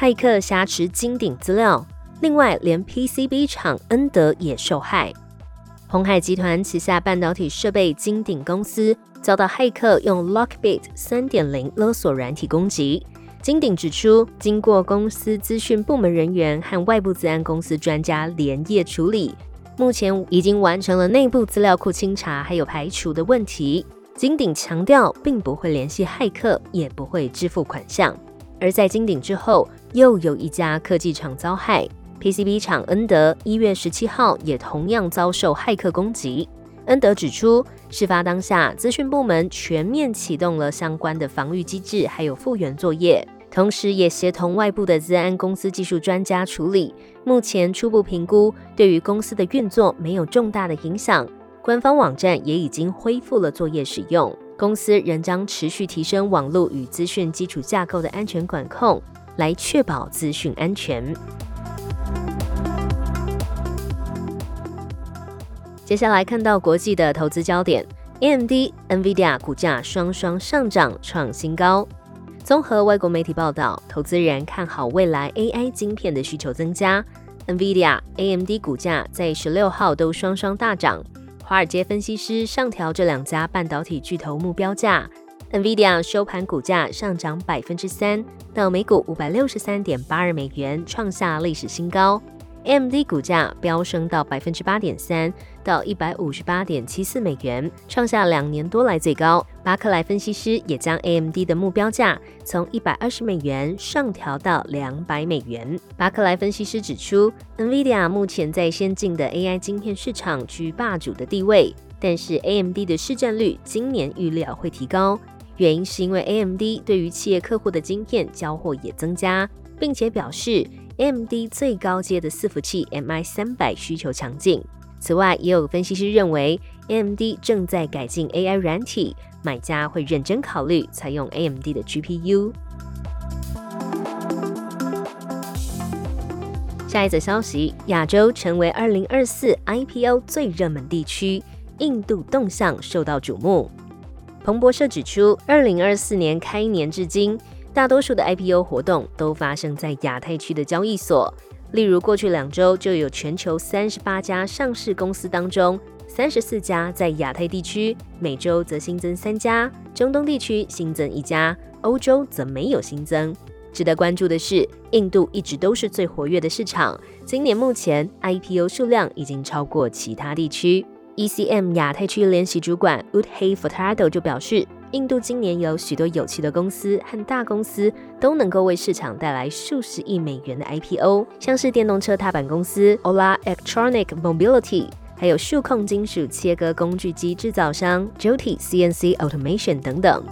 骇客挟持金鼎资料，另外连 PCB 厂恩德也受害。鸿海集团旗下半导体设备金鼎公司遭到骇客用 Lockbit 三点零勒索软体攻击。金鼎指出，经过公司资讯部门人员和外部资安公司专家连夜处理，目前已经完成了内部资料库清查还有排除的问题。金鼎强调，并不会联系骇客，也不会支付款项。而在金鼎之后，又有一家科技厂遭害，PCB 厂恩德一月十七号也同样遭受骇客攻击。恩德指出，事发当下，资讯部门全面启动了相关的防御机制，还有复原作业，同时也协同外部的资安公司技术专家处理。目前初步评估，对于公司的运作没有重大的影响。官方网站也已经恢复了作业使用，公司仍将持续提升网络与资讯基础架构的安全管控，来确保资讯安全。接下来看到国际的投资焦点，AMD、NVIDIA 股价双双上涨创新高。综合外国媒体报道，投资人看好未来 AI 晶片的需求增加，NVIDIA、AMD 股价在十六号都双双大涨。华尔街分析师上调这两家半导体巨头目标价，NVIDIA 收盘股价上涨百分之三，到每股五百六十三点八二美元，创下历史新高。AMD 股价飙升到百分之八点三，到一百五十八点七四美元，创下两年多来最高。巴克莱分析师也将 AMD 的目标价从一百二十美元上调到两百美元。巴克莱分析师指出，NVIDIA 目前在先进的 AI 晶片市场居霸主的地位，但是 AMD 的市占率今年预料会提高，原因是因为 AMD 对于企业客户的晶片交货也增加，并且表示。AMD 最高阶的伺服器 MI 三百需求强劲。此外，也有分析师认为，AMD 正在改进 AI 软体，买家会认真考虑采用 AMD 的 GPU。下一则消息：亚洲成为二零二四 IPO 最热门地区，印度动向受到瞩目。彭博社指出，二零二四年开年至今。大多数的 IPO 活动都发生在亚太区的交易所，例如过去两周就有全球三十八家上市公司当中，三十四家在亚太地区，美洲则新增三家，中东地区新增一家，欧洲则没有新增。值得关注的是，印度一直都是最活跃的市场，今年目前 IPO 数量已经超过其他地区。ECM 亚太区联席主管 Udhay Fortado 就表示。印度今年有许多有趣的公司和大公司都能够为市场带来数十亿美元的 IPO，像是电动车踏板公司 Ola Electronic Mobility，还有数控金属切割工具机制造商 Joti CNC Automation 等等。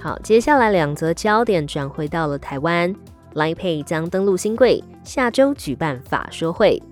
好，接下来两则焦点转回到了台湾，Line Pay 将登陆新贵，下周举办法说会。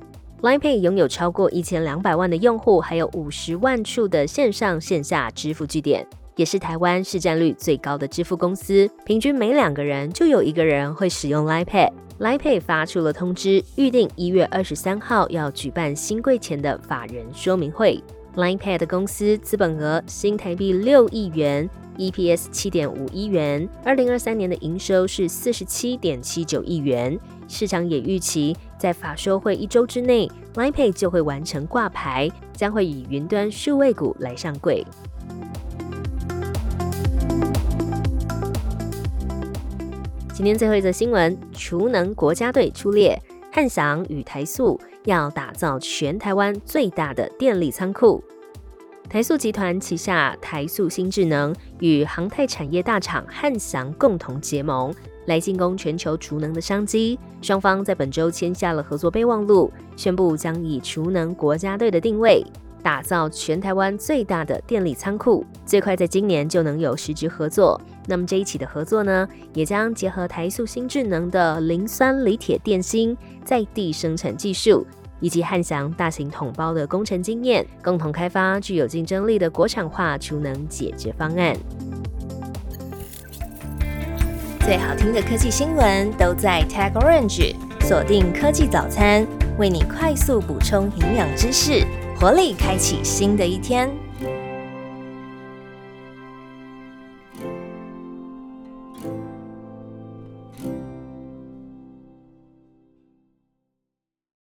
Line Pay 拥有超过一千两百万的用户，还有五十万处的线上线下支付据点，也是台湾市占率最高的支付公司。平均每两个人就有一个人会使用 Line Pay。Line Pay 发出了通知，预定一月二十三号要举办新柜前的法人说明会。Line Pay 的公司资本额新台币六亿元，EPS 七点五亿元，二零二三年的营收是四十七点七九亿元。市场也预期，在法说会一周之内，Line Pay 就会完成挂牌，将会以云端数位股来上柜。今天最后一则新闻：储能国家队出列，汉翔与台塑要打造全台湾最大的电力仓库。台塑集团旗下台塑新智能与航太产业大厂汉翔共同结盟。来进攻全球储能的商机，双方在本周签下了合作备忘录，宣布将以储能国家队的定位，打造全台湾最大的电力仓库，最快在今年就能有实质合作。那么这一起的合作呢，也将结合台塑新智能的磷酸锂铁电芯在地生产技术，以及汉翔大型桶包的工程经验，共同开发具有竞争力的国产化储能解决方案。最好听的科技新闻都在 Tag Orange，锁定科技早餐，为你快速补充营养知识，活力开启新的一天。